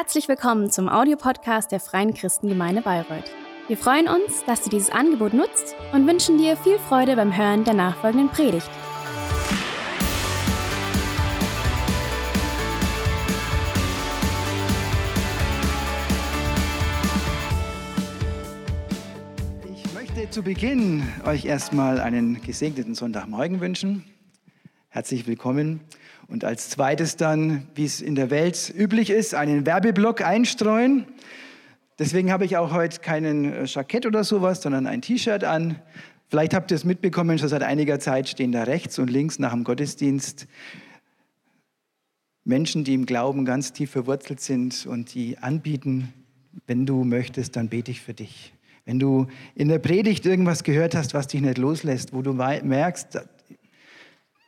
Herzlich willkommen zum Audiopodcast der Freien Christengemeinde Bayreuth. Wir freuen uns, dass du dieses Angebot nutzt und wünschen dir viel Freude beim Hören der nachfolgenden Predigt. Ich möchte zu Beginn euch erstmal einen gesegneten Sonntagmorgen wünschen. Herzlich willkommen. Und als zweites dann, wie es in der Welt üblich ist, einen Werbeblock einstreuen. Deswegen habe ich auch heute keinen äh, Jackett oder sowas, sondern ein T-Shirt an. Vielleicht habt ihr es mitbekommen, schon seit einiger Zeit stehen da rechts und links nach dem Gottesdienst Menschen, die im Glauben ganz tief verwurzelt sind und die anbieten, wenn du möchtest, dann bete ich für dich. Wenn du in der Predigt irgendwas gehört hast, was dich nicht loslässt, wo du merkst,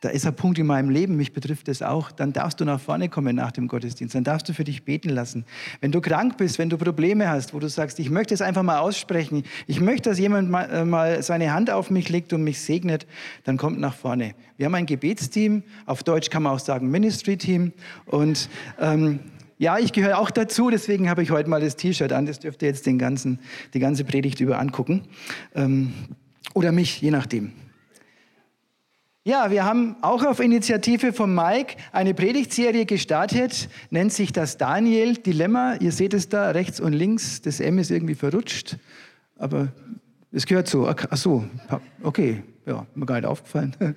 da ist ein Punkt in meinem Leben, mich betrifft es auch, dann darfst du nach vorne kommen nach dem Gottesdienst, dann darfst du für dich beten lassen. Wenn du krank bist, wenn du Probleme hast, wo du sagst, ich möchte es einfach mal aussprechen, ich möchte, dass jemand mal, äh, mal seine Hand auf mich legt und mich segnet, dann kommt nach vorne. Wir haben ein Gebetsteam, auf Deutsch kann man auch sagen Ministry-Team und ähm, ja, ich gehöre auch dazu, deswegen habe ich heute mal das T-Shirt an, das dürft ihr jetzt den ganzen, die ganze Predigt über angucken. Ähm, oder mich, je nachdem. Ja, wir haben auch auf Initiative von Mike eine Predigtserie gestartet, nennt sich das Daniel-Dilemma. Ihr seht es da rechts und links, das M ist irgendwie verrutscht, aber es gehört so. Ach so, okay, ja, mir gar nicht aufgefallen.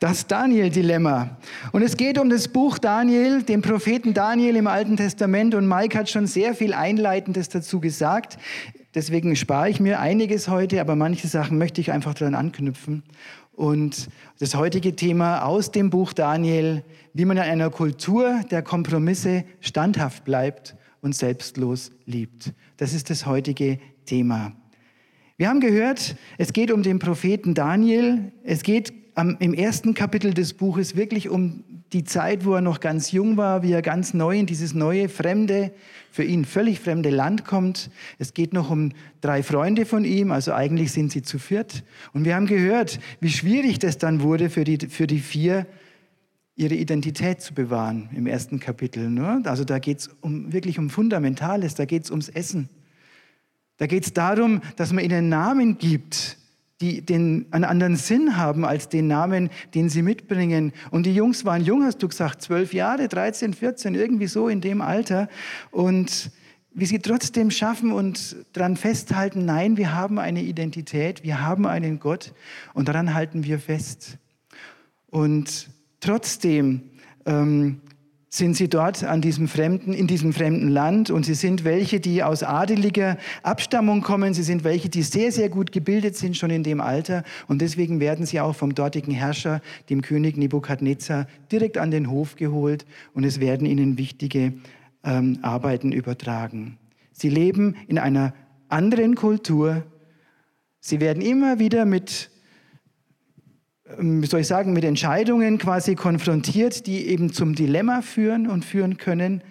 Das Daniel-Dilemma. Und es geht um das Buch Daniel, den Propheten Daniel im Alten Testament. Und Mike hat schon sehr viel Einleitendes dazu gesagt. Deswegen spare ich mir einiges heute, aber manche Sachen möchte ich einfach daran anknüpfen. Und das heutige Thema aus dem Buch Daniel, wie man in einer Kultur der Kompromisse standhaft bleibt und selbstlos liebt. Das ist das heutige Thema. Wir haben gehört, es geht um den Propheten Daniel. Es geht im ersten Kapitel des Buches wirklich um die Zeit, wo er noch ganz jung war, wie er ganz neu in dieses neue, fremde, für ihn völlig fremde Land kommt. Es geht noch um drei Freunde von ihm, also eigentlich sind sie zu viert. Und wir haben gehört, wie schwierig das dann wurde für die, für die vier, ihre Identität zu bewahren im ersten Kapitel. Ne? Also da geht es um, wirklich um Fundamentales, da geht es ums Essen. Da geht es darum, dass man ihnen Namen gibt, die den, einen anderen Sinn haben als den Namen, den sie mitbringen. Und die Jungs waren jung, hast du gesagt, zwölf Jahre, 13, 14, irgendwie so in dem Alter. Und wie sie trotzdem schaffen und daran festhalten, nein, wir haben eine Identität, wir haben einen Gott und daran halten wir fest. Und trotzdem ähm, sind sie dort an diesem fremden, in diesem fremden Land und sie sind welche, die aus adeliger Abstammung kommen. Sie sind welche, die sehr, sehr gut gebildet sind schon in dem Alter und deswegen werden sie auch vom dortigen Herrscher, dem König Nebukadnezar, direkt an den Hof geholt und es werden ihnen wichtige ähm, Arbeiten übertragen. Sie leben in einer anderen Kultur. Sie werden immer wieder mit wie soll ich sagen, mit Entscheidungen quasi konfrontiert, die eben zum Dilemma führen und führen können.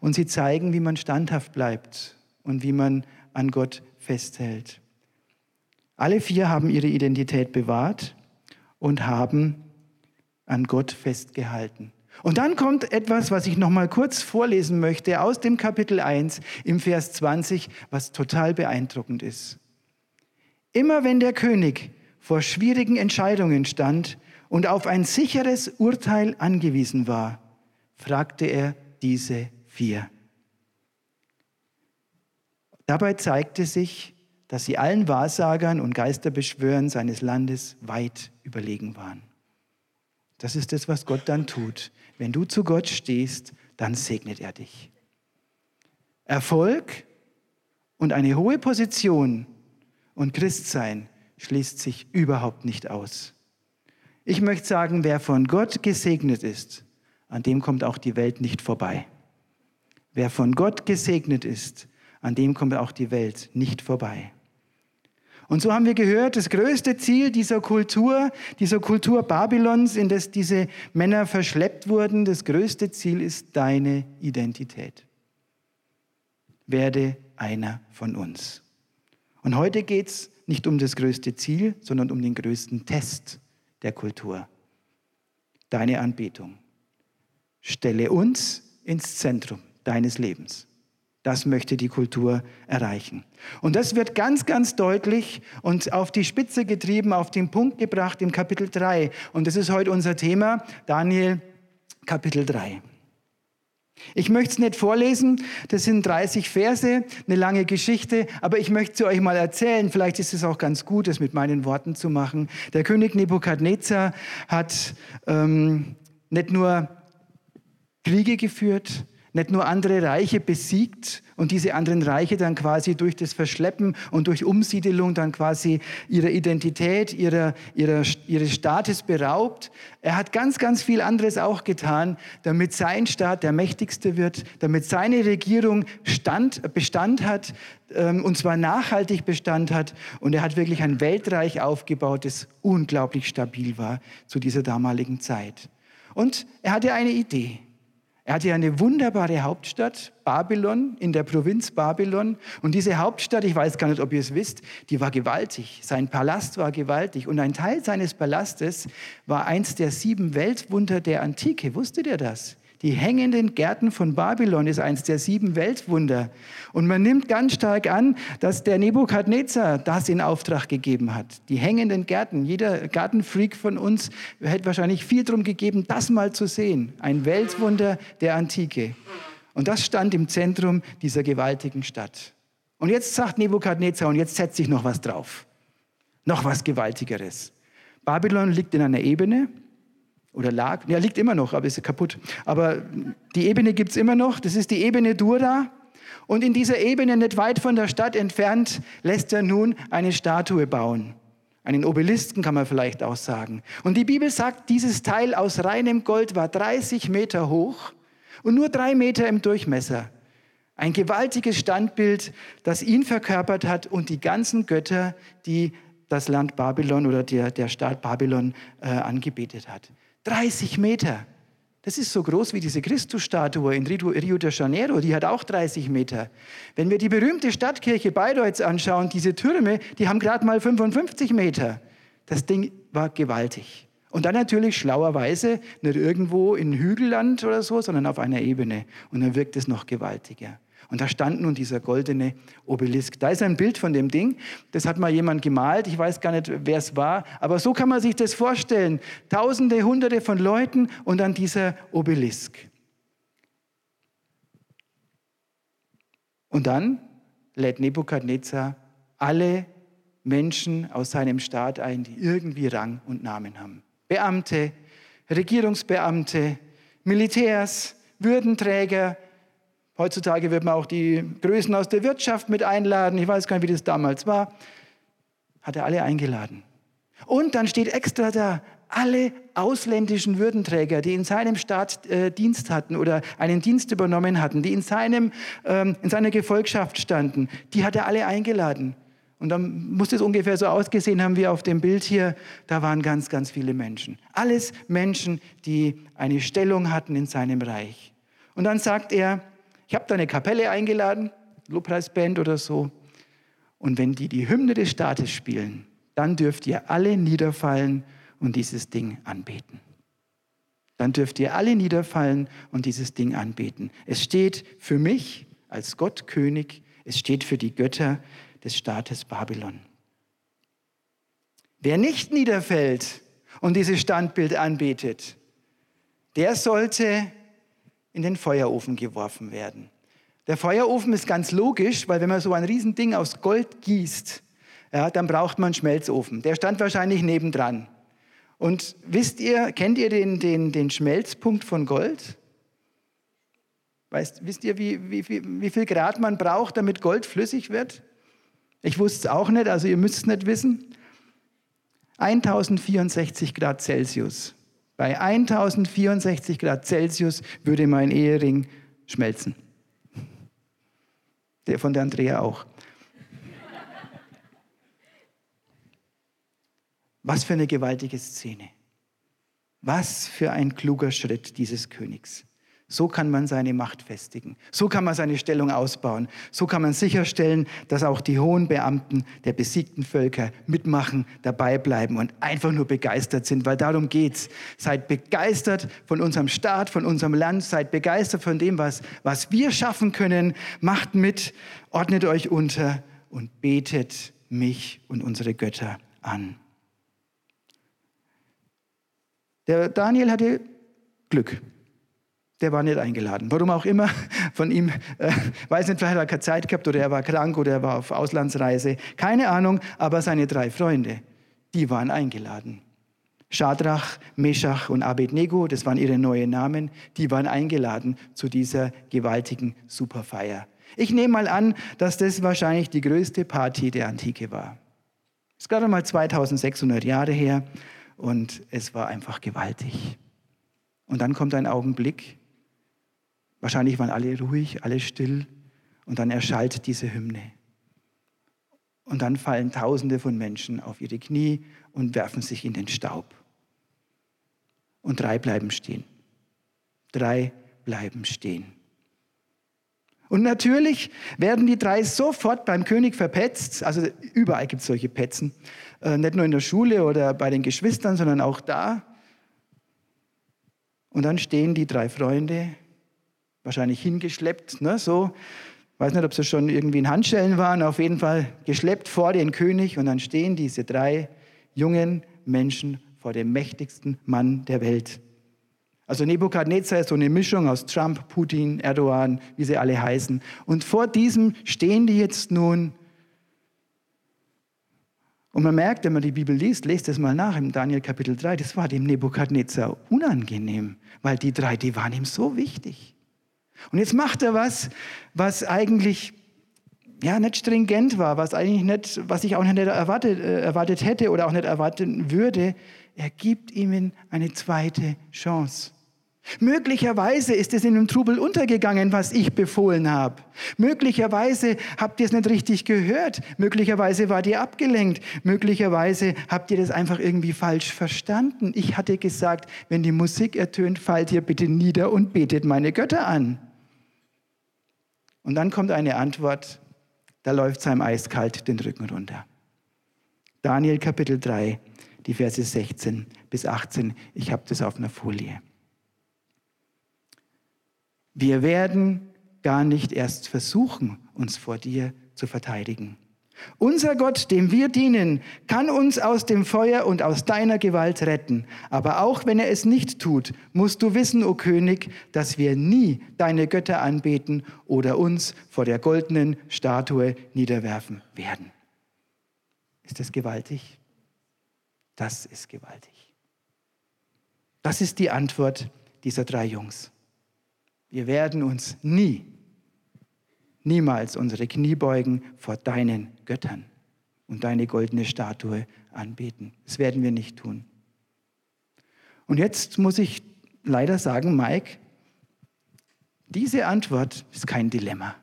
Und sie zeigen, wie man standhaft bleibt und wie man an Gott festhält. Alle vier haben ihre Identität bewahrt und haben an Gott festgehalten. Und dann kommt etwas, was ich noch mal kurz vorlesen möchte aus dem Kapitel 1 im Vers 20, was total beeindruckend ist. Immer wenn der König vor schwierigen Entscheidungen stand und auf ein sicheres Urteil angewiesen war, fragte er diese vier. Dabei zeigte sich, dass sie allen Wahrsagern und Geisterbeschwörern seines Landes weit überlegen waren. Das ist das, was Gott dann tut. Wenn du zu Gott stehst, dann segnet er dich. Erfolg und eine hohe Position und Christsein schließt sich überhaupt nicht aus. Ich möchte sagen, wer von Gott gesegnet ist, an dem kommt auch die Welt nicht vorbei. Wer von Gott gesegnet ist, an dem kommt auch die Welt nicht vorbei. Und so haben wir gehört, das größte Ziel dieser Kultur, dieser Kultur Babylons, in das diese Männer verschleppt wurden, das größte Ziel ist deine Identität. Werde einer von uns. Und heute geht es nicht um das größte Ziel, sondern um den größten Test der Kultur. Deine Anbetung. Stelle uns ins Zentrum deines Lebens. Das möchte die Kultur erreichen. Und das wird ganz, ganz deutlich und auf die Spitze getrieben, auf den Punkt gebracht im Kapitel 3. Und das ist heute unser Thema, Daniel Kapitel 3. Ich möchte es nicht vorlesen, das sind 30 Verse, eine lange Geschichte, aber ich möchte sie euch mal erzählen. Vielleicht ist es auch ganz gut, es mit meinen Worten zu machen. Der König Nebukadnezar hat ähm, nicht nur Kriege geführt, nicht nur andere Reiche besiegt und diese anderen Reiche dann quasi durch das Verschleppen und durch Umsiedelung dann quasi ihrer Identität, ihrer, ihrer, ihres Staates beraubt. Er hat ganz, ganz viel anderes auch getan, damit sein Staat der mächtigste wird, damit seine Regierung Stand, Bestand hat, ähm, und zwar nachhaltig Bestand hat. Und er hat wirklich ein Weltreich aufgebaut, das unglaublich stabil war zu dieser damaligen Zeit. Und er hatte eine Idee. Er hatte eine wunderbare Hauptstadt, Babylon, in der Provinz Babylon. Und diese Hauptstadt, ich weiß gar nicht, ob ihr es wisst, die war gewaltig. Sein Palast war gewaltig. Und ein Teil seines Palastes war eins der sieben Weltwunder der Antike. Wusstet ihr das? Die hängenden Gärten von Babylon ist eins der sieben Weltwunder. Und man nimmt ganz stark an, dass der Nebukadnezar das in Auftrag gegeben hat. Die hängenden Gärten. Jeder Gartenfreak von uns hätte wahrscheinlich viel darum gegeben, das mal zu sehen. Ein Weltwunder der Antike. Und das stand im Zentrum dieser gewaltigen Stadt. Und jetzt sagt Nebukadnezar, und jetzt setzt sich noch was drauf. Noch was Gewaltigeres. Babylon liegt in einer Ebene, oder lag, ja, liegt immer noch, aber ist kaputt. Aber die Ebene gibt es immer noch, das ist die Ebene Dura. Und in dieser Ebene, nicht weit von der Stadt entfernt, lässt er nun eine Statue bauen. Einen Obelisken kann man vielleicht auch sagen. Und die Bibel sagt, dieses Teil aus reinem Gold war 30 Meter hoch und nur drei Meter im Durchmesser. Ein gewaltiges Standbild, das ihn verkörpert hat und die ganzen Götter, die das Land Babylon oder der, der Staat Babylon äh, angebetet hat. 30 Meter. Das ist so groß wie diese Christusstatue in Rio de Janeiro, die hat auch 30 Meter. Wenn wir die berühmte Stadtkirche Bayreuths anschauen, diese Türme, die haben gerade mal 55 Meter. Das Ding war gewaltig. Und dann natürlich schlauerweise nicht irgendwo in Hügelland oder so, sondern auf einer Ebene. Und dann wirkt es noch gewaltiger. Und da stand nun dieser goldene Obelisk. Da ist ein Bild von dem Ding. Das hat mal jemand gemalt. Ich weiß gar nicht, wer es war. Aber so kann man sich das vorstellen. Tausende, Hunderte von Leuten und dann dieser Obelisk. Und dann lädt Nebukadnezar alle Menschen aus seinem Staat ein, die irgendwie Rang und Namen haben. Beamte, Regierungsbeamte, Militärs, Würdenträger, Heutzutage wird man auch die Größen aus der Wirtschaft mit einladen. Ich weiß gar nicht, wie das damals war. Hat er alle eingeladen. Und dann steht extra da, alle ausländischen Würdenträger, die in seinem Staat äh, Dienst hatten oder einen Dienst übernommen hatten, die in, seinem, ähm, in seiner Gefolgschaft standen, die hat er alle eingeladen. Und dann muss es ungefähr so ausgesehen haben wie auf dem Bild hier. Da waren ganz, ganz viele Menschen. Alles Menschen, die eine Stellung hatten in seinem Reich. Und dann sagt er, ich habe da eine Kapelle eingeladen, Lobpreisband oder so. Und wenn die die Hymne des Staates spielen, dann dürft ihr alle niederfallen und dieses Ding anbeten. Dann dürft ihr alle niederfallen und dieses Ding anbeten. Es steht für mich als Gott König, es steht für die Götter des Staates Babylon. Wer nicht niederfällt und dieses Standbild anbetet, der sollte in den Feuerofen geworfen werden. Der Feuerofen ist ganz logisch, weil wenn man so ein Riesending aus Gold gießt, ja, dann braucht man einen Schmelzofen. Der stand wahrscheinlich nebendran. Und wisst ihr, kennt ihr den, den, den Schmelzpunkt von Gold? Weißt, wisst ihr, wie, wie, wie viel Grad man braucht, damit Gold flüssig wird? Ich wusste es auch nicht, also ihr müsst es nicht wissen. 1064 Grad Celsius. Bei 1064 Grad Celsius würde mein Ehering schmelzen. Der von der Andrea auch. Was für eine gewaltige Szene. Was für ein kluger Schritt dieses Königs. So kann man seine Macht festigen. So kann man seine Stellung ausbauen. So kann man sicherstellen, dass auch die hohen Beamten der besiegten Völker mitmachen, dabei bleiben und einfach nur begeistert sind, weil darum geht's. Seid begeistert von unserem Staat, von unserem Land, seid begeistert von dem, was, was wir schaffen können. Macht mit, ordnet euch unter und betet mich und unsere Götter an. Der Daniel hatte Glück der war nicht eingeladen. Warum auch immer, von ihm, äh, weiß nicht, vielleicht hat er keine Zeit gehabt oder er war krank oder er war auf Auslandsreise. Keine Ahnung, aber seine drei Freunde, die waren eingeladen. Schadrach, Meshach und Abednego, das waren ihre neuen Namen, die waren eingeladen zu dieser gewaltigen Superfeier. Ich nehme mal an, dass das wahrscheinlich die größte Party der Antike war. Es ist gerade mal 2600 Jahre her und es war einfach gewaltig. Und dann kommt ein Augenblick, Wahrscheinlich waren alle ruhig, alle still und dann erschallt diese Hymne. Und dann fallen Tausende von Menschen auf ihre Knie und werfen sich in den Staub. Und drei bleiben stehen. Drei bleiben stehen. Und natürlich werden die drei sofort beim König verpetzt. Also überall gibt es solche Petzen. Äh, nicht nur in der Schule oder bei den Geschwistern, sondern auch da. Und dann stehen die drei Freunde wahrscheinlich hingeschleppt, ne, so. weiß nicht, ob sie schon irgendwie in Handschellen waren, auf jeden Fall geschleppt vor den König und dann stehen diese drei jungen Menschen vor dem mächtigsten Mann der Welt. Also Nebukadnezar ist so eine Mischung aus Trump, Putin, Erdogan, wie sie alle heißen. Und vor diesem stehen die jetzt nun. Und man merkt, wenn man die Bibel liest, lest es mal nach im Daniel Kapitel 3, das war dem Nebukadnezar unangenehm, weil die drei, die waren ihm so wichtig. Und jetzt macht er was, was eigentlich ja, nicht stringent war, was, eigentlich nicht, was ich auch nicht erwartet, äh, erwartet hätte oder auch nicht erwarten würde. Er gibt ihm eine zweite Chance. Möglicherweise ist es in dem Trubel untergegangen, was ich befohlen habe. Möglicherweise habt ihr es nicht richtig gehört. Möglicherweise wart ihr abgelenkt. Möglicherweise habt ihr das einfach irgendwie falsch verstanden. Ich hatte gesagt, wenn die Musik ertönt, fallt ihr bitte nieder und betet meine Götter an. Und dann kommt eine Antwort, da läuft es einem eiskalt den Rücken runter. Daniel Kapitel 3, die Verse 16 bis 18. Ich habe das auf einer Folie. Wir werden gar nicht erst versuchen, uns vor dir zu verteidigen. Unser Gott, dem wir dienen, kann uns aus dem Feuer und aus deiner Gewalt retten. Aber auch wenn er es nicht tut, musst du wissen, o oh König, dass wir nie deine Götter anbeten oder uns vor der goldenen Statue niederwerfen werden. Ist das gewaltig? Das ist gewaltig. Das ist die Antwort dieser drei Jungs. Wir werden uns nie niemals unsere Knie beugen vor deinen Göttern und deine goldene Statue anbeten. Das werden wir nicht tun. Und jetzt muss ich leider sagen, Mike, diese Antwort ist kein Dilemma.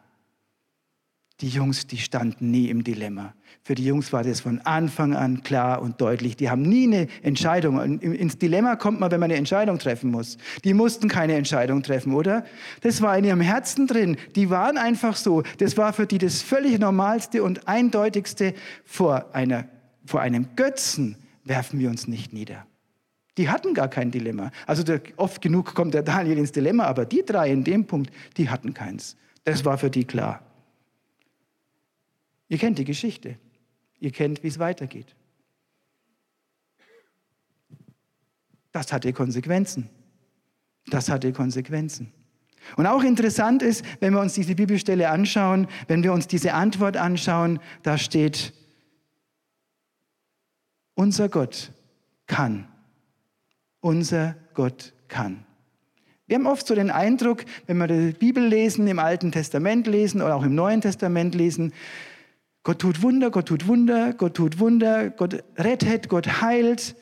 Die Jungs, die standen nie im Dilemma. Für die Jungs war das von Anfang an klar und deutlich. Die haben nie eine Entscheidung. Ins Dilemma kommt man, wenn man eine Entscheidung treffen muss. Die mussten keine Entscheidung treffen, oder? Das war in ihrem Herzen drin. Die waren einfach so. Das war für die das völlig Normalste und Eindeutigste. Vor, einer, vor einem Götzen werfen wir uns nicht nieder. Die hatten gar kein Dilemma. Also der, oft genug kommt der Daniel ins Dilemma, aber die drei in dem Punkt, die hatten keins. Das war für die klar. Ihr kennt die Geschichte. Ihr kennt, wie es weitergeht. Das hatte Konsequenzen. Das hatte Konsequenzen. Und auch interessant ist, wenn wir uns diese Bibelstelle anschauen, wenn wir uns diese Antwort anschauen, da steht, unser Gott kann. Unser Gott kann. Wir haben oft so den Eindruck, wenn wir die Bibel lesen, im Alten Testament lesen oder auch im Neuen Testament lesen, Gott tut Wunder, Gott tut Wunder, Gott tut Wunder, Gott rettet, Gott heilt.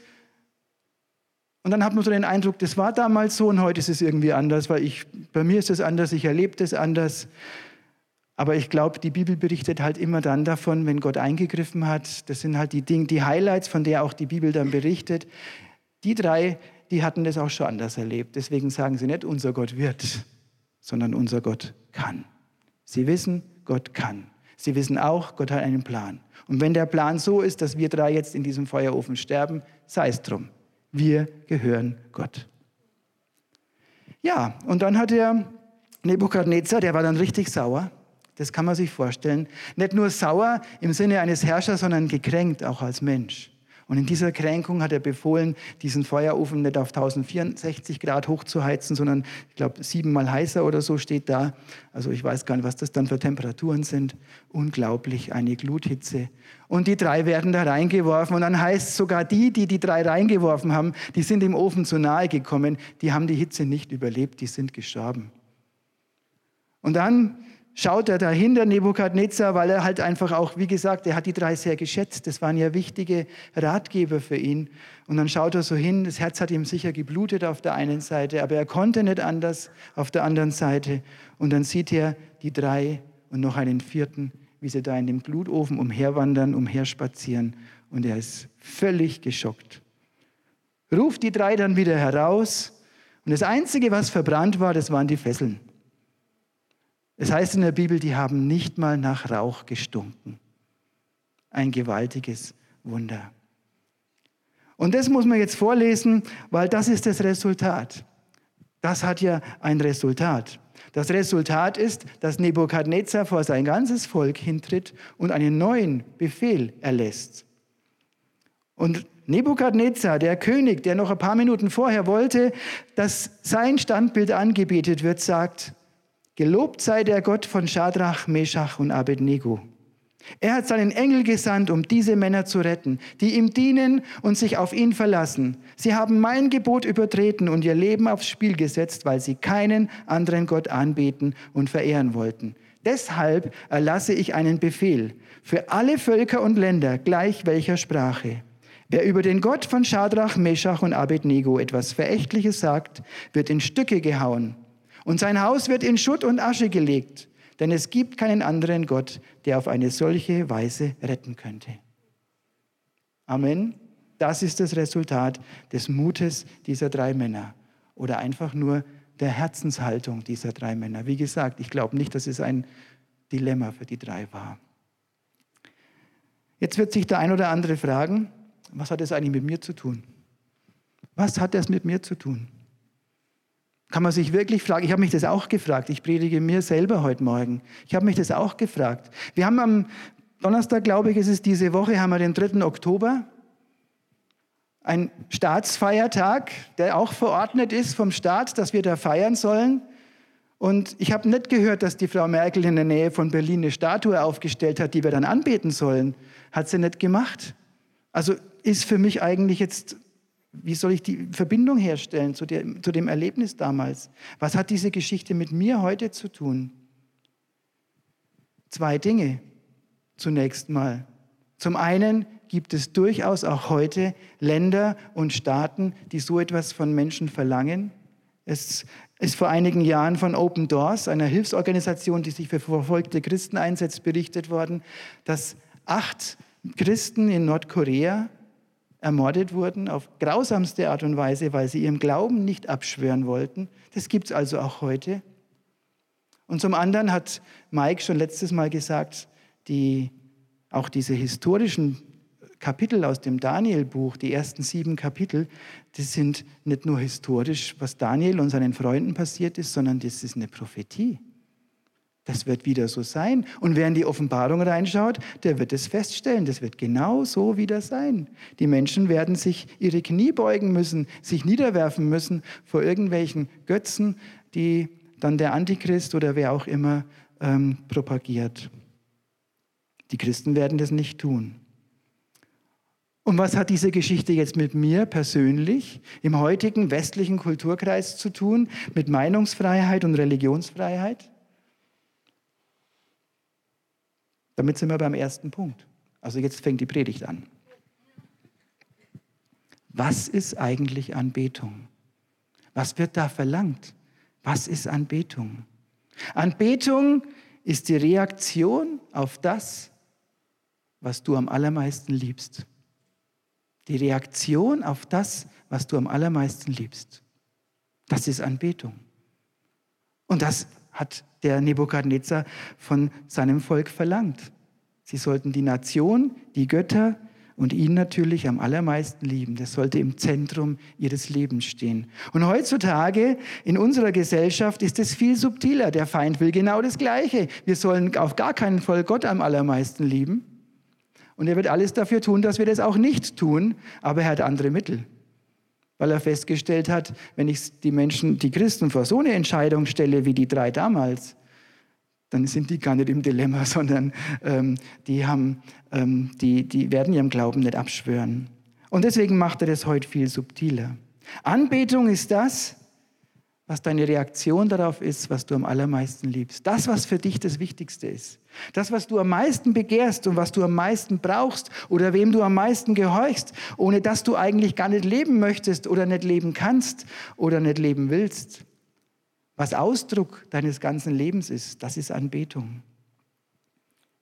Und dann hat man so den Eindruck, das war damals so und heute ist es irgendwie anders, weil ich, bei mir ist es anders, ich erlebe es anders. Aber ich glaube, die Bibel berichtet halt immer dann davon, wenn Gott eingegriffen hat. Das sind halt die Dinge, die Highlights, von der auch die Bibel dann berichtet. Die drei, die hatten das auch schon anders erlebt. Deswegen sagen sie nicht, unser Gott wird, sondern unser Gott kann. Sie wissen, Gott kann. Sie wissen auch, Gott hat einen Plan. Und wenn der Plan so ist, dass wir drei jetzt in diesem Feuerofen sterben, sei es drum. Wir gehören Gott. Ja, und dann hat er Nebukadnezar, der war dann richtig sauer. Das kann man sich vorstellen. Nicht nur sauer im Sinne eines Herrschers, sondern gekränkt auch als Mensch. Und in dieser Kränkung hat er befohlen, diesen Feuerofen nicht auf 1064 Grad hochzuheizen, sondern ich glaube siebenmal heißer oder so steht da. Also ich weiß gar nicht, was das dann für Temperaturen sind. Unglaublich, eine Gluthitze. Und die drei werden da reingeworfen. Und dann heißt sogar die, die die drei reingeworfen haben, die sind im Ofen zu nahe gekommen, die haben die Hitze nicht überlebt, die sind gestorben. Und dann schaut er dahinter, Nebukadnezar, weil er halt einfach auch, wie gesagt, er hat die drei sehr geschätzt. Das waren ja wichtige Ratgeber für ihn. Und dann schaut er so hin, das Herz hat ihm sicher geblutet auf der einen Seite, aber er konnte nicht anders auf der anderen Seite. Und dann sieht er die drei und noch einen vierten, wie sie da in dem Glutofen umherwandern, umherspazieren. Und er ist völlig geschockt. Ruft die drei dann wieder heraus. Und das Einzige, was verbrannt war, das waren die Fesseln. Es heißt in der Bibel, die haben nicht mal nach Rauch gestunken. Ein gewaltiges Wunder. Und das muss man jetzt vorlesen, weil das ist das Resultat. Das hat ja ein Resultat. Das Resultat ist, dass Nebukadnezar vor sein ganzes Volk hintritt und einen neuen Befehl erlässt. Und Nebukadnezar, der König, der noch ein paar Minuten vorher wollte, dass sein Standbild angebetet wird, sagt, Gelobt sei der Gott von Schadrach, Meshach und Abednego. Er hat seinen Engel gesandt, um diese Männer zu retten, die ihm dienen und sich auf ihn verlassen. Sie haben mein Gebot übertreten und ihr Leben aufs Spiel gesetzt, weil sie keinen anderen Gott anbeten und verehren wollten. Deshalb erlasse ich einen Befehl für alle Völker und Länder, gleich welcher Sprache. Wer über den Gott von Schadrach, Meshach und Abednego etwas Verächtliches sagt, wird in Stücke gehauen und sein Haus wird in Schutt und Asche gelegt, denn es gibt keinen anderen Gott, der auf eine solche Weise retten könnte. Amen. Das ist das Resultat des Mutes dieser drei Männer oder einfach nur der Herzenshaltung dieser drei Männer. Wie gesagt, ich glaube nicht, dass es ein Dilemma für die drei war. Jetzt wird sich der ein oder andere fragen, was hat das eigentlich mit mir zu tun? Was hat das mit mir zu tun? Kann man sich wirklich fragen, ich habe mich das auch gefragt, ich predige mir selber heute Morgen, ich habe mich das auch gefragt. Wir haben am Donnerstag, glaube ich, ist es diese Woche, haben wir den 3. Oktober, ein Staatsfeiertag, der auch verordnet ist vom Staat, dass wir da feiern sollen. Und ich habe nicht gehört, dass die Frau Merkel in der Nähe von Berlin eine Statue aufgestellt hat, die wir dann anbeten sollen. Hat sie nicht gemacht. Also ist für mich eigentlich jetzt wie soll ich die Verbindung herstellen zu, der, zu dem Erlebnis damals? Was hat diese Geschichte mit mir heute zu tun? Zwei Dinge zunächst mal. Zum einen gibt es durchaus auch heute Länder und Staaten, die so etwas von Menschen verlangen. Es ist vor einigen Jahren von Open Doors, einer Hilfsorganisation, die sich für verfolgte Christen einsetzt, berichtet worden, dass acht Christen in Nordkorea ermordet wurden auf grausamste Art und Weise, weil sie ihrem Glauben nicht abschwören wollten. Das gibt es also auch heute. Und zum anderen hat Mike schon letztes Mal gesagt, die, auch diese historischen Kapitel aus dem Daniel-Buch, die ersten sieben Kapitel, die sind nicht nur historisch, was Daniel und seinen Freunden passiert ist, sondern das ist eine Prophetie. Das wird wieder so sein. Und wer in die Offenbarung reinschaut, der wird es feststellen. Das wird genau so wieder sein. Die Menschen werden sich ihre Knie beugen müssen, sich niederwerfen müssen vor irgendwelchen Götzen, die dann der Antichrist oder wer auch immer ähm, propagiert. Die Christen werden das nicht tun. Und was hat diese Geschichte jetzt mit mir persönlich im heutigen westlichen Kulturkreis zu tun, mit Meinungsfreiheit und Religionsfreiheit? Damit sind wir beim ersten Punkt. Also jetzt fängt die Predigt an. Was ist eigentlich Anbetung? Was wird da verlangt? Was ist Anbetung? Anbetung ist die Reaktion auf das, was du am allermeisten liebst. Die Reaktion auf das, was du am allermeisten liebst. Das ist Anbetung. Und das hat der Nebukadnezar von seinem Volk verlangt. Sie sollten die Nation, die Götter und ihn natürlich am allermeisten lieben. Das sollte im Zentrum ihres Lebens stehen. Und heutzutage in unserer Gesellschaft ist es viel subtiler. Der Feind will genau das Gleiche. Wir sollen auf gar keinen Fall Gott am allermeisten lieben. Und er wird alles dafür tun, dass wir das auch nicht tun, aber er hat andere Mittel. Weil er festgestellt hat, wenn ich die Menschen, die Christen vor so eine Entscheidung stelle wie die drei damals, dann sind die gar nicht im Dilemma, sondern ähm, die, haben, ähm, die, die werden ihrem Glauben nicht abschwören. Und deswegen macht er das heute viel subtiler. Anbetung ist das, was deine Reaktion darauf ist, was du am allermeisten liebst. Das, was für dich das Wichtigste ist. Das, was du am meisten begehrst und was du am meisten brauchst oder wem du am meisten gehorchst, ohne dass du eigentlich gar nicht leben möchtest oder nicht leben kannst oder nicht leben willst. Was Ausdruck deines ganzen Lebens ist, das ist Anbetung.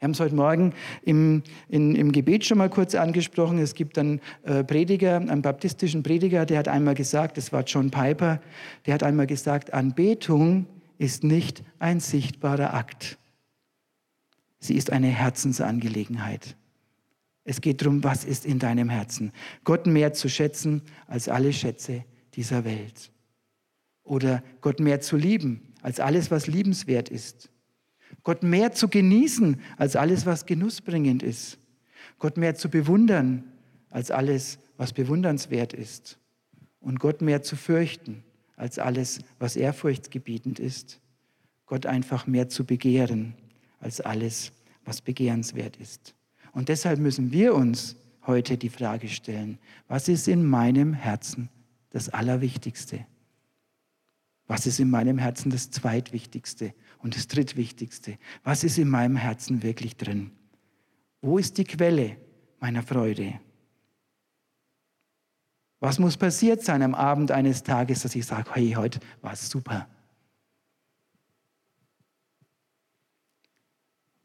Wir haben es heute Morgen im, in, im Gebet schon mal kurz angesprochen. Es gibt einen äh, Prediger, einen baptistischen Prediger, der hat einmal gesagt, das war John Piper, der hat einmal gesagt, Anbetung ist nicht ein sichtbarer Akt. Sie ist eine Herzensangelegenheit. Es geht darum, was ist in deinem Herzen. Gott mehr zu schätzen als alle Schätze dieser Welt. Oder Gott mehr zu lieben als alles, was liebenswert ist. Gott mehr zu genießen als alles, was genussbringend ist. Gott mehr zu bewundern als alles, was bewundernswert ist. Und Gott mehr zu fürchten als alles, was ehrfurchtsgebietend ist. Gott einfach mehr zu begehren als alles, was begehrenswert ist. Und deshalb müssen wir uns heute die Frage stellen, was ist in meinem Herzen das Allerwichtigste? Was ist in meinem Herzen das Zweitwichtigste? Und das Drittwichtigste, was ist in meinem Herzen wirklich drin? Wo ist die Quelle meiner Freude? Was muss passiert sein am Abend eines Tages, dass ich sage, hey, heute war es super?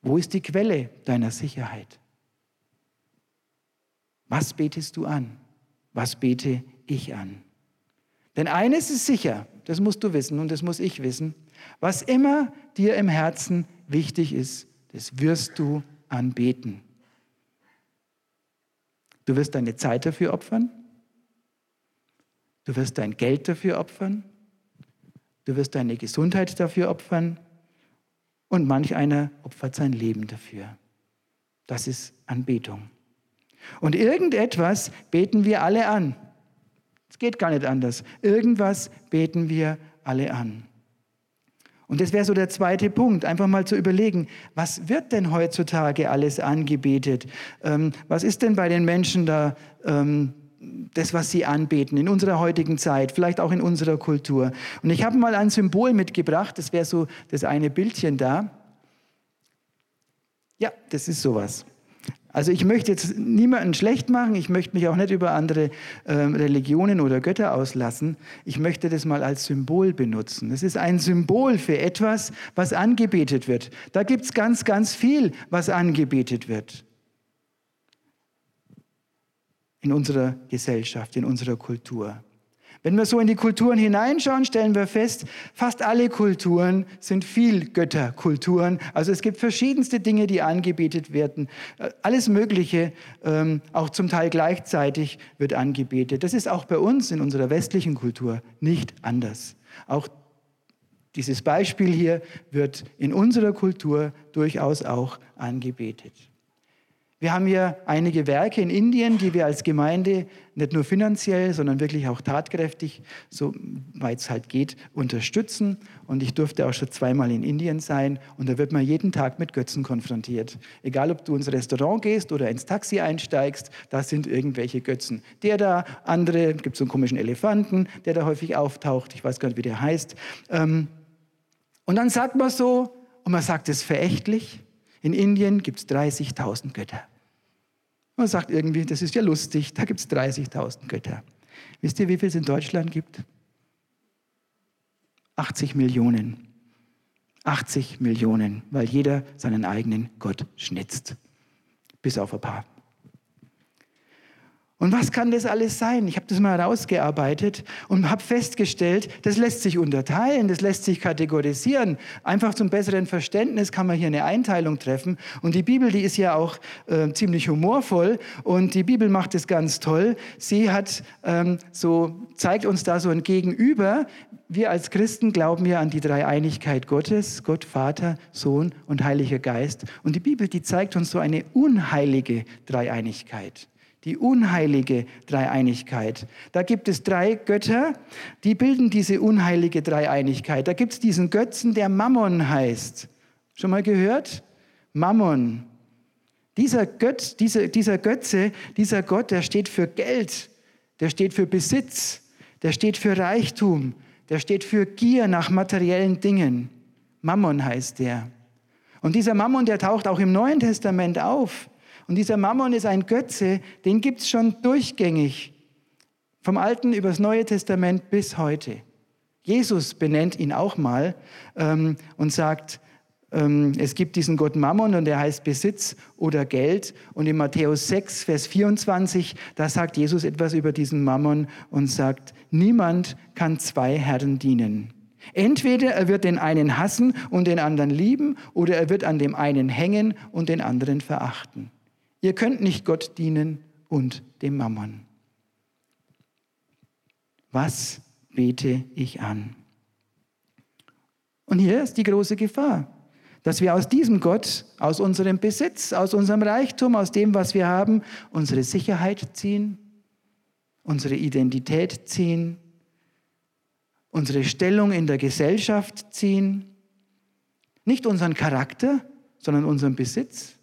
Wo ist die Quelle deiner Sicherheit? Was betest du an? Was bete ich an? Denn eines ist sicher, das musst du wissen und das muss ich wissen, was immer dir im Herzen wichtig ist, das wirst du anbeten. Du wirst deine Zeit dafür opfern. Du wirst dein Geld dafür opfern. Du wirst deine Gesundheit dafür opfern. Und manch einer opfert sein Leben dafür. Das ist Anbetung. Und irgendetwas beten wir alle an. Es geht gar nicht anders. Irgendwas beten wir alle an. Und das wäre so der zweite Punkt, einfach mal zu überlegen, was wird denn heutzutage alles angebetet? Ähm, was ist denn bei den Menschen da ähm, das, was sie anbeten in unserer heutigen Zeit, vielleicht auch in unserer Kultur? Und ich habe mal ein Symbol mitgebracht, das wäre so das eine Bildchen da. Ja, das ist sowas. Also ich möchte jetzt niemanden schlecht machen, ich möchte mich auch nicht über andere äh, Religionen oder Götter auslassen. Ich möchte das mal als Symbol benutzen. Es ist ein Symbol für etwas, was angebetet wird. Da gibt es ganz, ganz viel, was angebetet wird. In unserer Gesellschaft, in unserer Kultur. Wenn wir so in die Kulturen hineinschauen, stellen wir fest, fast alle Kulturen sind viel Götterkulturen. Also es gibt verschiedenste Dinge, die angebetet werden. Äh, alles Mögliche, ähm, auch zum Teil gleichzeitig, wird angebetet. Das ist auch bei uns in unserer westlichen Kultur nicht anders. Auch dieses Beispiel hier wird in unserer Kultur durchaus auch angebetet. Wir haben hier einige Werke in Indien, die wir als Gemeinde nicht nur finanziell, sondern wirklich auch tatkräftig, soweit es halt geht, unterstützen. Und ich durfte auch schon zweimal in Indien sein und da wird man jeden Tag mit Götzen konfrontiert. Egal, ob du ins Restaurant gehst oder ins Taxi einsteigst, da sind irgendwelche Götzen. Der da, andere, gibt so einen komischen Elefanten, der da häufig auftaucht, ich weiß gar nicht, wie der heißt. Ähm, und dann sagt man so, und man sagt es verächtlich, in Indien gibt es 30.000 Götter. Man sagt irgendwie, das ist ja lustig, da gibt es 30.000 Götter. Wisst ihr, wie viel es in Deutschland gibt? 80 Millionen. 80 Millionen, weil jeder seinen eigenen Gott schnitzt. Bis auf ein paar. Und was kann das alles sein? Ich habe das mal herausgearbeitet und habe festgestellt, das lässt sich unterteilen, das lässt sich kategorisieren. Einfach zum besseren Verständnis kann man hier eine Einteilung treffen. Und die Bibel, die ist ja auch äh, ziemlich humorvoll und die Bibel macht es ganz toll. Sie hat ähm, so zeigt uns da so ein Gegenüber. Wir als Christen glauben ja an die Dreieinigkeit Gottes, Gott Vater, Sohn und Heiliger Geist. Und die Bibel, die zeigt uns so eine unheilige Dreieinigkeit die unheilige Dreieinigkeit. Da gibt es drei Götter, die bilden diese unheilige Dreieinigkeit. Da gibt es diesen Götzen, der Mammon heißt. Schon mal gehört? Mammon. Dieser, Götz, dieser, dieser Götze, dieser Gott, der steht für Geld, der steht für Besitz, der steht für Reichtum, der steht für Gier nach materiellen Dingen. Mammon heißt der. Und dieser Mammon, der taucht auch im Neuen Testament auf. Und dieser Mammon ist ein Götze, den gibt es schon durchgängig. Vom Alten übers Neue Testament bis heute. Jesus benennt ihn auch mal ähm, und sagt, ähm, es gibt diesen Gott Mammon und der heißt Besitz oder Geld. Und in Matthäus 6, Vers 24, da sagt Jesus etwas über diesen Mammon und sagt, niemand kann zwei Herren dienen. Entweder er wird den einen hassen und den anderen lieben, oder er wird an dem einen hängen und den anderen verachten. Ihr könnt nicht Gott dienen und dem Mammon. Was bete ich an? Und hier ist die große Gefahr, dass wir aus diesem Gott, aus unserem Besitz, aus unserem Reichtum, aus dem, was wir haben, unsere Sicherheit ziehen, unsere Identität ziehen, unsere Stellung in der Gesellschaft ziehen, nicht unseren Charakter, sondern unseren Besitz.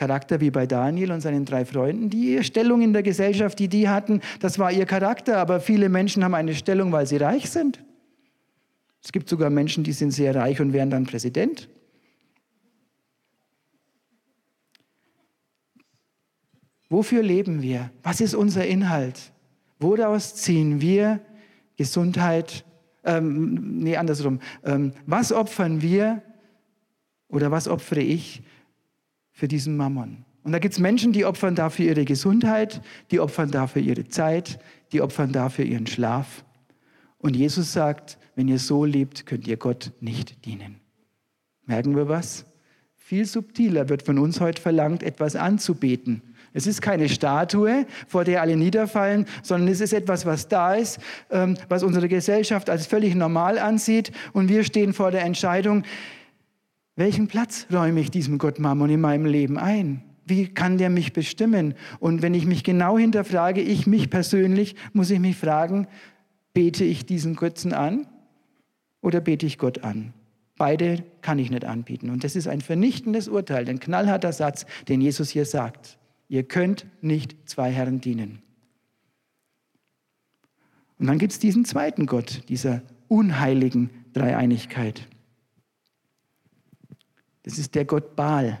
Charakter wie bei Daniel und seinen drei Freunden, die ihre Stellung in der Gesellschaft, die die hatten, das war ihr Charakter, aber viele Menschen haben eine Stellung, weil sie reich sind. Es gibt sogar Menschen, die sind sehr reich und werden dann Präsident. Wofür leben wir? Was ist unser Inhalt? Woraus ziehen wir Gesundheit? Ähm, nee, andersrum. Ähm, was opfern wir oder was opfere ich für diesen Mammon. Und da gibt es Menschen, die opfern dafür ihre Gesundheit, die opfern dafür ihre Zeit, die opfern dafür ihren Schlaf. Und Jesus sagt, wenn ihr so lebt, könnt ihr Gott nicht dienen. Merken wir was? Viel subtiler wird von uns heute verlangt, etwas anzubeten. Es ist keine Statue, vor der alle niederfallen, sondern es ist etwas, was da ist, ähm, was unsere Gesellschaft als völlig normal ansieht. Und wir stehen vor der Entscheidung, welchen Platz räume ich diesem Gott Mammon in meinem Leben ein? Wie kann der mich bestimmen? Und wenn ich mich genau hinterfrage, ich mich persönlich, muss ich mich fragen, bete ich diesen Götzen an oder bete ich Gott an? Beide kann ich nicht anbieten. Und das ist ein vernichtendes Urteil, ein knallharter Satz, den Jesus hier sagt. Ihr könnt nicht zwei Herren dienen. Und dann gibt es diesen zweiten Gott, dieser unheiligen Dreieinigkeit. Das ist der Gott Baal.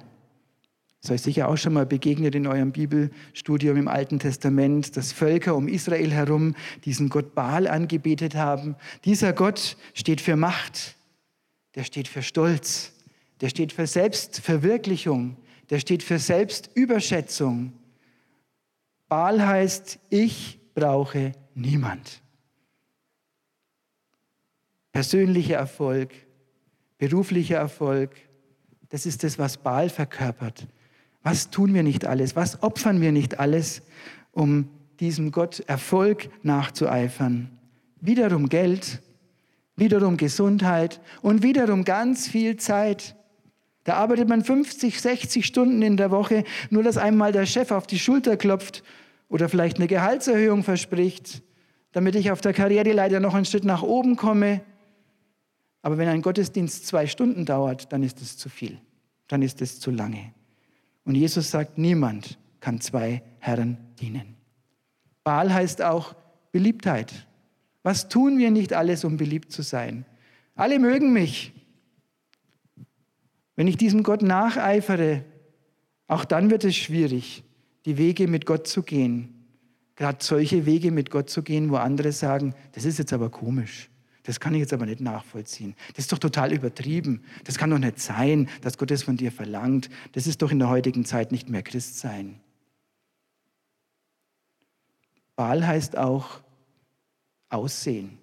Das ist euch sicher auch schon mal begegnet in eurem Bibelstudium im Alten Testament, dass Völker um Israel herum diesen Gott Baal angebetet haben. Dieser Gott steht für Macht, der steht für Stolz, der steht für Selbstverwirklichung, der steht für Selbstüberschätzung. Baal heißt, ich brauche niemand. Persönlicher Erfolg, beruflicher Erfolg, das ist das, was Baal verkörpert. Was tun wir nicht alles? Was opfern wir nicht alles, um diesem Gott Erfolg nachzueifern? Wiederum Geld, wiederum Gesundheit und wiederum ganz viel Zeit. Da arbeitet man 50, 60 Stunden in der Woche, nur dass einmal der Chef auf die Schulter klopft oder vielleicht eine Gehaltserhöhung verspricht, damit ich auf der Karriere leider noch einen Schritt nach oben komme. Aber wenn ein Gottesdienst zwei Stunden dauert, dann ist es zu viel. Dann ist es zu lange. Und Jesus sagt, niemand kann zwei Herren dienen. Baal heißt auch Beliebtheit. Was tun wir nicht alles, um beliebt zu sein? Alle mögen mich. Wenn ich diesem Gott nacheifere, auch dann wird es schwierig, die Wege mit Gott zu gehen. Gerade solche Wege mit Gott zu gehen, wo andere sagen, das ist jetzt aber komisch. Das kann ich jetzt aber nicht nachvollziehen. Das ist doch total übertrieben. Das kann doch nicht sein, dass Gott das von dir verlangt. Das ist doch in der heutigen Zeit nicht mehr Christsein. Baal heißt auch Aussehen.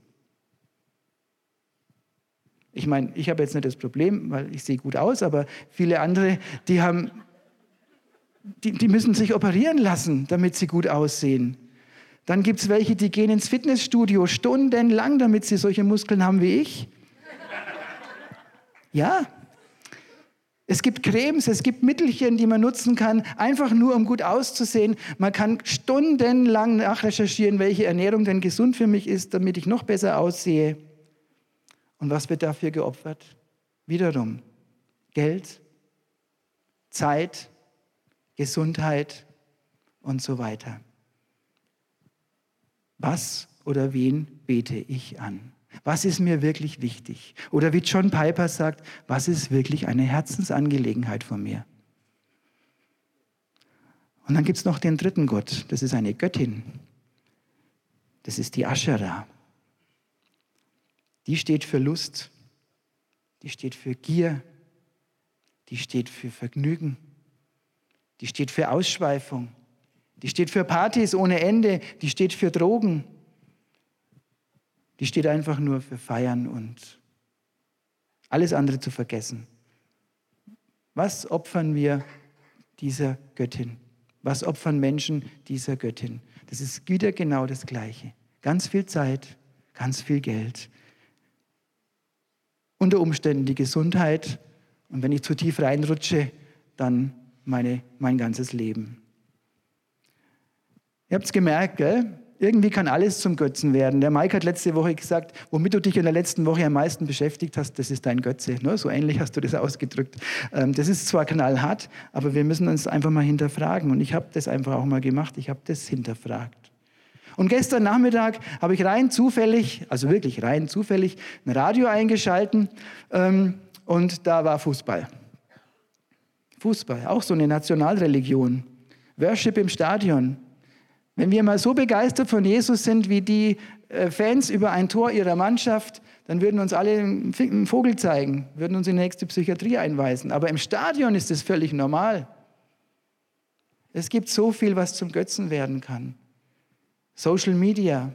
Ich meine, ich habe jetzt nicht das Problem, weil ich sehe gut aus, aber viele andere, die haben, die, die müssen sich operieren lassen, damit sie gut aussehen. Dann gibt es welche, die gehen ins Fitnessstudio stundenlang, damit sie solche Muskeln haben wie ich. Ja. Es gibt Cremes, es gibt Mittelchen, die man nutzen kann, einfach nur um gut auszusehen. Man kann stundenlang nachrecherchieren, welche Ernährung denn gesund für mich ist, damit ich noch besser aussehe. Und was wird dafür geopfert? Wiederum Geld, Zeit, Gesundheit und so weiter. Was oder wen bete ich an? Was ist mir wirklich wichtig? Oder wie John Piper sagt, was ist wirklich eine Herzensangelegenheit von mir? Und dann gibt es noch den dritten Gott, das ist eine Göttin. Das ist die Aschera die steht für Lust, die steht für Gier, die steht für Vergnügen, die steht für Ausschweifung, die steht für Partys ohne Ende, die steht für Drogen, die steht einfach nur für Feiern und alles andere zu vergessen. Was opfern wir dieser Göttin? Was opfern Menschen dieser Göttin? Das ist wieder genau das Gleiche. Ganz viel Zeit, ganz viel Geld, unter Umständen die Gesundheit und wenn ich zu tief reinrutsche, dann meine, mein ganzes Leben. Ihr habt es gemerkt, gell? Irgendwie kann alles zum Götzen werden. Der Mike hat letzte Woche gesagt, womit du dich in der letzten Woche am meisten beschäftigt hast, das ist dein Götze. Ne? So ähnlich hast du das ausgedrückt. Ähm, das ist zwar knallhart, aber wir müssen uns einfach mal hinterfragen. Und ich habe das einfach auch mal gemacht. Ich habe das hinterfragt. Und gestern Nachmittag habe ich rein zufällig, also wirklich rein zufällig, ein Radio eingeschalten ähm, und da war Fußball. Fußball, auch so eine Nationalreligion. Worship im Stadion. Wenn wir mal so begeistert von Jesus sind wie die äh, Fans über ein Tor ihrer Mannschaft, dann würden uns alle einen Vogel zeigen, würden uns in die nächste Psychiatrie einweisen. Aber im Stadion ist es völlig normal. Es gibt so viel, was zum Götzen werden kann. Social Media.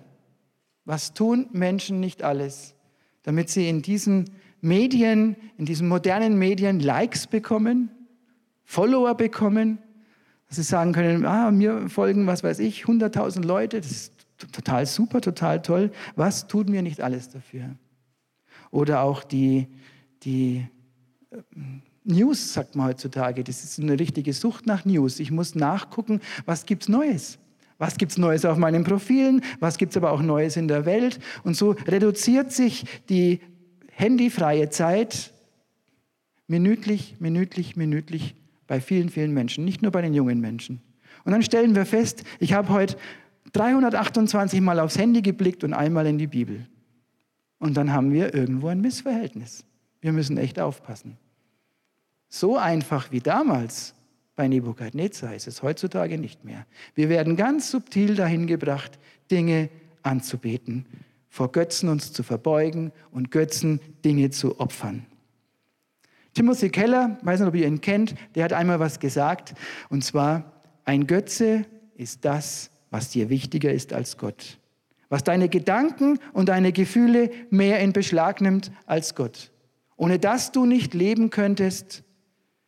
Was tun Menschen nicht alles, damit sie in diesen Medien, in diesen modernen Medien Likes bekommen, Follower bekommen, dass sie sagen können, ah, mir folgen, was weiß ich, 100.000 Leute, das ist total super, total toll. Was tun wir nicht alles dafür? Oder auch die, die äh, News, sagt man heutzutage, das ist eine richtige Sucht nach News. Ich muss nachgucken, was gibt es Neues. Was gibt es Neues auf meinen Profilen? Was gibt es aber auch Neues in der Welt? Und so reduziert sich die handyfreie Zeit minütlich, minütlich, minütlich bei vielen, vielen Menschen, nicht nur bei den jungen Menschen. Und dann stellen wir fest, ich habe heute 328 Mal aufs Handy geblickt und einmal in die Bibel. Und dann haben wir irgendwo ein Missverhältnis. Wir müssen echt aufpassen. So einfach wie damals bei Nebukadnezar ist es heutzutage nicht mehr. Wir werden ganz subtil dahin gebracht, Dinge anzubeten, vor Götzen uns zu verbeugen und Götzen Dinge zu opfern. Timothy Keller, weiß nicht, ob ihr ihn kennt, der hat einmal was gesagt, und zwar, ein Götze ist das, was dir wichtiger ist als Gott. Was deine Gedanken und deine Gefühle mehr in Beschlag nimmt als Gott. Ohne das du nicht leben könntest,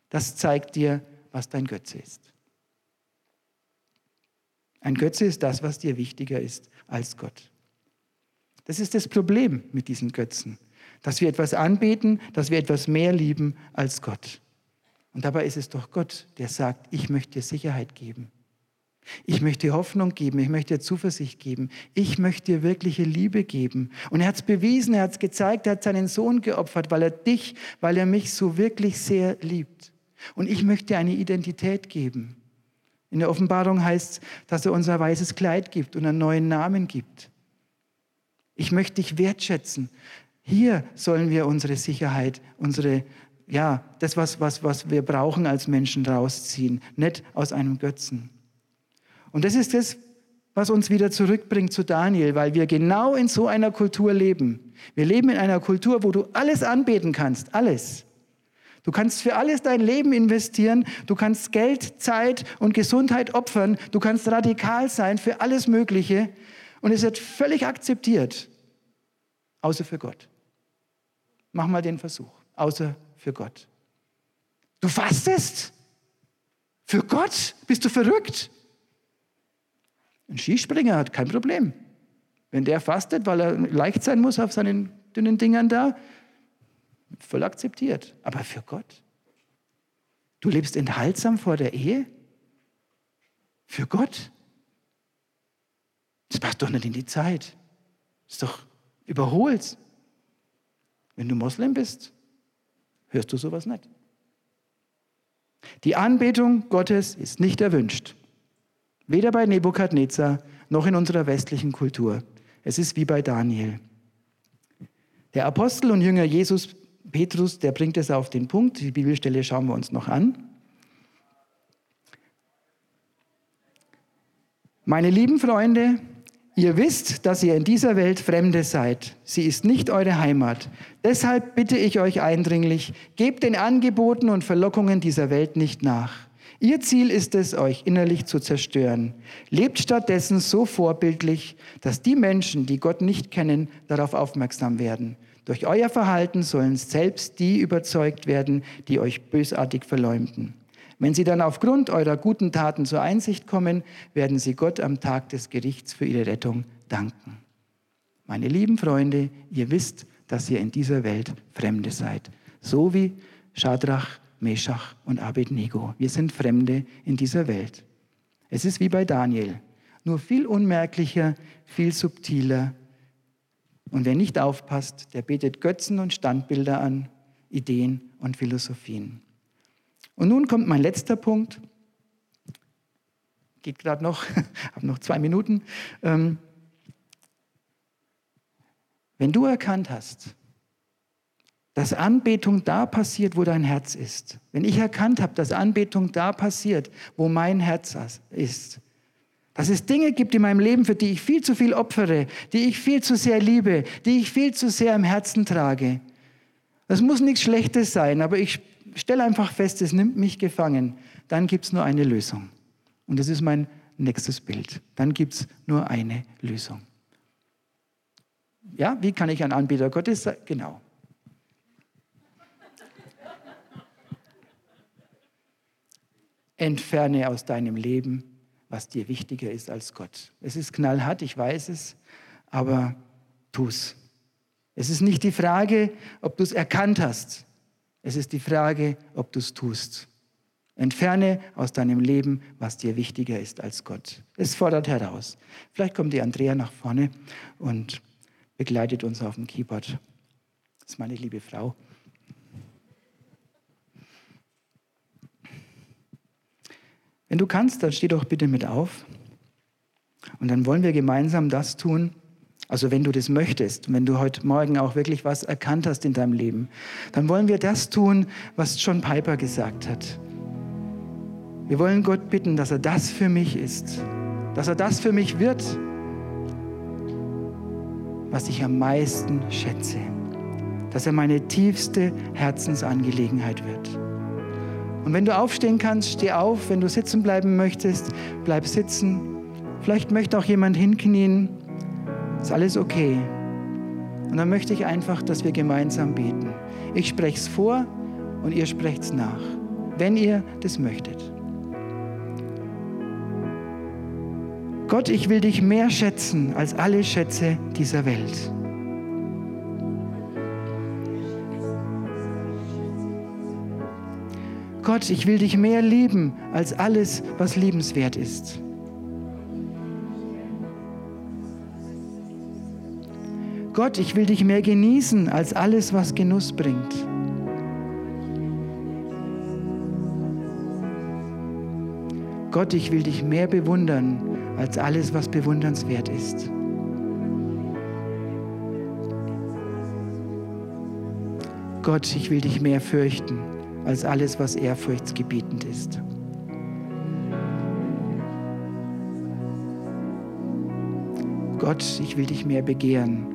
das zeigt dir, was dein Götze ist. Ein Götze ist das, was dir wichtiger ist als Gott. Das ist das Problem mit diesen Götzen, dass wir etwas anbeten, dass wir etwas mehr lieben als Gott. Und dabei ist es doch Gott, der sagt, ich möchte dir Sicherheit geben. Ich möchte dir Hoffnung geben, ich möchte dir Zuversicht geben, ich möchte dir wirkliche Liebe geben. Und er hat es bewiesen, er hat es gezeigt, er hat seinen Sohn geopfert, weil er dich, weil er mich so wirklich sehr liebt. Und ich möchte eine Identität geben. In der Offenbarung heißt es, dass er unser weißes Kleid gibt und einen neuen Namen gibt. Ich möchte dich wertschätzen. Hier sollen wir unsere Sicherheit, unsere, ja, das, was, was, was wir brauchen als Menschen rausziehen, nicht aus einem Götzen. Und das ist das, was uns wieder zurückbringt zu Daniel, weil wir genau in so einer Kultur leben. Wir leben in einer Kultur, wo du alles anbeten kannst, alles. Du kannst für alles dein Leben investieren. Du kannst Geld, Zeit und Gesundheit opfern. Du kannst radikal sein für alles Mögliche. Und es wird völlig akzeptiert. Außer für Gott. Mach mal den Versuch. Außer für Gott. Du fastest? Für Gott? Bist du verrückt? Ein Skispringer hat kein Problem. Wenn der fastet, weil er leicht sein muss auf seinen dünnen Dingern da, voll akzeptiert. Aber für Gott? Du lebst enthaltsam vor der Ehe? Für Gott? Das passt doch nicht in die Zeit. Das ist doch überholt. Wenn du Moslem bist, hörst du sowas nicht. Die Anbetung Gottes ist nicht erwünscht. Weder bei Nebukadnezar noch in unserer westlichen Kultur. Es ist wie bei Daniel. Der Apostel und Jünger Jesus Petrus, der bringt es auf den Punkt. Die Bibelstelle schauen wir uns noch an. Meine lieben Freunde, ihr wisst, dass ihr in dieser Welt Fremde seid. Sie ist nicht eure Heimat. Deshalb bitte ich euch eindringlich, gebt den Angeboten und Verlockungen dieser Welt nicht nach. Ihr Ziel ist es, euch innerlich zu zerstören. Lebt stattdessen so vorbildlich, dass die Menschen, die Gott nicht kennen, darauf aufmerksam werden. Durch euer Verhalten sollen selbst die überzeugt werden, die euch bösartig verleumden. Wenn sie dann aufgrund eurer guten Taten zur Einsicht kommen, werden sie Gott am Tag des Gerichts für ihre Rettung danken. Meine lieben Freunde, ihr wisst, dass ihr in dieser Welt Fremde seid. So wie Schadrach, Meshach und Abednego. Wir sind Fremde in dieser Welt. Es ist wie bei Daniel, nur viel unmerklicher, viel subtiler und wer nicht aufpasst, der betet Götzen und Standbilder an, Ideen und Philosophien. Und nun kommt mein letzter Punkt. Geht gerade noch, habe noch zwei Minuten. Ähm, wenn du erkannt hast, dass Anbetung da passiert, wo dein Herz ist, wenn ich erkannt habe, dass Anbetung da passiert, wo mein Herz ist, dass es Dinge gibt in meinem Leben, für die ich viel zu viel opfere, die ich viel zu sehr liebe, die ich viel zu sehr im Herzen trage. Das muss nichts Schlechtes sein, aber ich stelle einfach fest, es nimmt mich gefangen. Dann gibt es nur eine Lösung. Und das ist mein nächstes Bild. Dann gibt es nur eine Lösung. Ja, wie kann ich ein Anbieter Gottes sein? Genau. Entferne aus deinem Leben was dir wichtiger ist als Gott. Es ist knallhart, ich weiß es, aber tu's. Es ist nicht die Frage, ob du es erkannt hast. Es ist die Frage, ob du es tust. Entferne aus deinem Leben, was dir wichtiger ist als Gott. Es fordert heraus. Vielleicht kommt die Andrea nach vorne und begleitet uns auf dem Keyboard. Das ist meine liebe Frau. Wenn du kannst, dann steh doch bitte mit auf. Und dann wollen wir gemeinsam das tun, also wenn du das möchtest, wenn du heute Morgen auch wirklich was erkannt hast in deinem Leben, dann wollen wir das tun, was John Piper gesagt hat. Wir wollen Gott bitten, dass er das für mich ist, dass er das für mich wird, was ich am meisten schätze, dass er meine tiefste Herzensangelegenheit wird. Und wenn du aufstehen kannst, steh auf. Wenn du sitzen bleiben möchtest, bleib sitzen. Vielleicht möchte auch jemand hinknien. Ist alles okay. Und dann möchte ich einfach, dass wir gemeinsam beten. Ich spreche es vor und ihr sprecht es nach, wenn ihr das möchtet. Gott, ich will dich mehr schätzen als alle Schätze dieser Welt. Gott, ich will dich mehr lieben als alles, was liebenswert ist. Gott, ich will dich mehr genießen als alles, was Genuss bringt. Gott, ich will dich mehr bewundern als alles, was bewundernswert ist. Gott, ich will dich mehr fürchten als alles, was ehrfurchtsgebietend ist. Gott, ich will dich mehr begehren